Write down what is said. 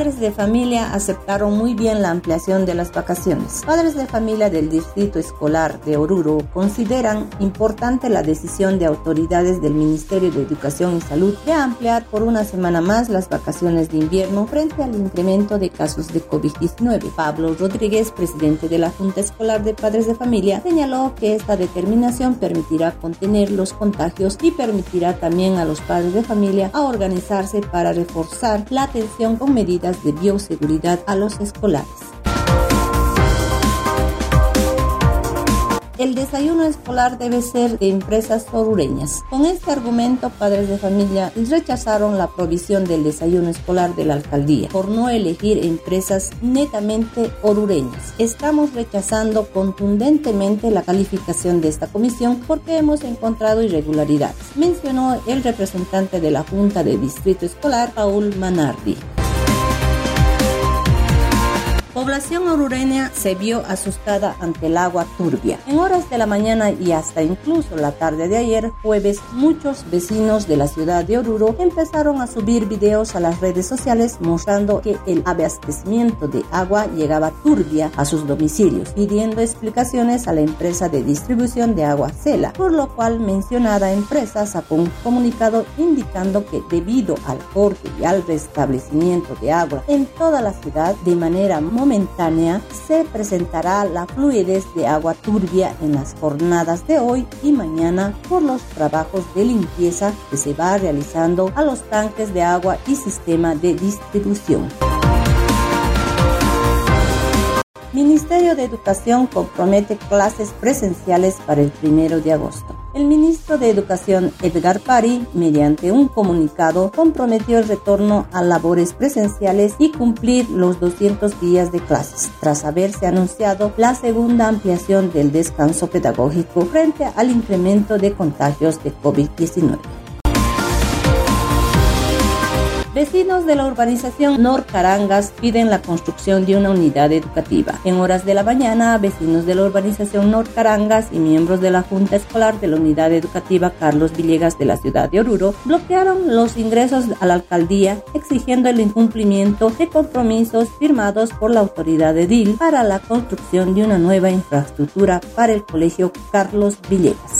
Padres de familia aceptaron muy bien la ampliación de las vacaciones. Padres de familia del Distrito Escolar de Oruro consideran importante la decisión de autoridades del Ministerio de Educación y Salud de ampliar por una semana más las vacaciones de invierno frente al incremento de casos de COVID-19. Pablo Rodríguez, presidente de la Junta Escolar de Padres de Familia, señaló que esta determinación permitirá contener los contagios y permitirá también a los padres de familia a organizarse para reforzar la atención con medidas de bioseguridad a los escolares. el desayuno escolar debe ser de empresas orureñas. Con este argumento, padres de familia rechazaron la provisión del desayuno escolar de la alcaldía por no elegir empresas netamente orureñas. Estamos rechazando contundentemente la calificación de esta comisión porque hemos encontrado irregularidades, mencionó el representante de la Junta de Distrito Escolar, Paul Manardi población orureña se vio asustada ante el agua turbia. En horas de la mañana y hasta incluso la tarde de ayer, jueves, muchos vecinos de la ciudad de Oruro empezaron a subir videos a las redes sociales mostrando que el abastecimiento de agua llegaba turbia a sus domicilios, pidiendo explicaciones a la empresa de distribución de agua Cela, por lo cual mencionada empresa sacó un comunicado indicando que debido al corte y al restablecimiento de agua en toda la ciudad de manera momentánea, se presentará la fluidez de agua turbia en las jornadas de hoy y mañana por los trabajos de limpieza que se va realizando a los tanques de agua y sistema de distribución. Ministerio de Educación compromete clases presenciales para el primero de agosto. El ministro de Educación Edgar Pari, mediante un comunicado, comprometió el retorno a labores presenciales y cumplir los 200 días de clases, tras haberse anunciado la segunda ampliación del descanso pedagógico frente al incremento de contagios de COVID-19. Vecinos de la urbanización Norcarangas piden la construcción de una unidad educativa. En horas de la mañana, vecinos de la urbanización Norcarangas y miembros de la Junta Escolar de la Unidad Educativa Carlos Villegas de la ciudad de Oruro bloquearon los ingresos a la alcaldía exigiendo el incumplimiento de compromisos firmados por la autoridad edil para la construcción de una nueva infraestructura para el colegio Carlos Villegas.